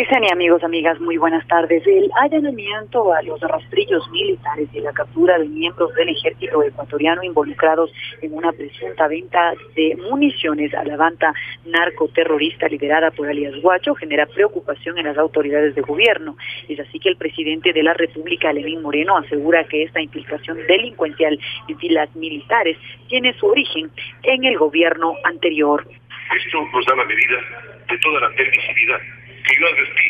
Licenia, amigos, amigas, muy buenas tardes. El allanamiento a los rastrillos militares y la captura de miembros del ejército ecuatoriano involucrados en una presunta venta de municiones a la banda narcoterrorista liderada por alias Guacho genera preocupación en las autoridades de gobierno. Es así que el presidente de la República, Lenín Moreno, asegura que esta infiltración delincuencial en filas militares tiene su origen en el gobierno anterior. Esto nos da la medida de toda la permisividad que yo advertí,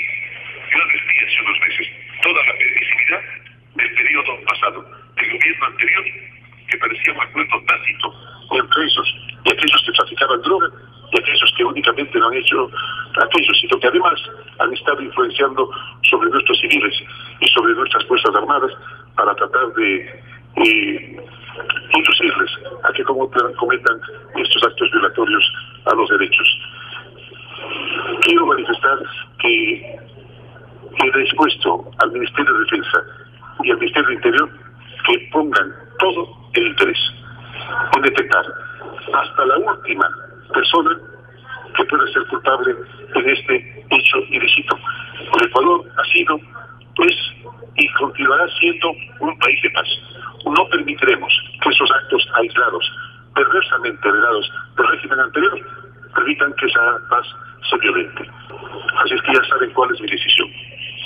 yo advertí hace unos meses toda la permisividad del periodo pasado, del gobierno anterior, que parecía un acuerdo tácito entre esos y aquellos que traficaban droga y aquellos que únicamente no han hecho aquellos, sino que además han estado influenciando sobre nuestros civiles y sobre nuestras Fuerzas Armadas para tratar de inducirles a que cometan estos actos violatorios derechos quiero manifestar que he dispuesto al Ministerio de Defensa y al Ministerio de Interior que pongan todo el interés en detectar hasta la última persona que pueda ser culpable en este hecho ilícito. El Ecuador ha sido, pues, y continuará siendo un país de paz. No permitiremos que esos actos aislados, perversamente heredados del régimen anterior, permitan que esa paz se violente. Así es que ya saben cuál es mi decisión.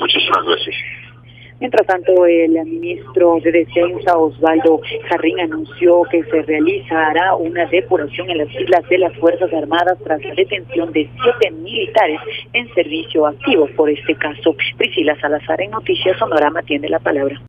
Muchísimas gracias. Mientras tanto, el ministro de Defensa, Osvaldo Jarrín, anunció que se realizará una depuración en las filas de las Fuerzas Armadas tras la detención de siete militares en servicio activo por este caso. Priscila Salazar en Noticias Sonorama tiene la palabra.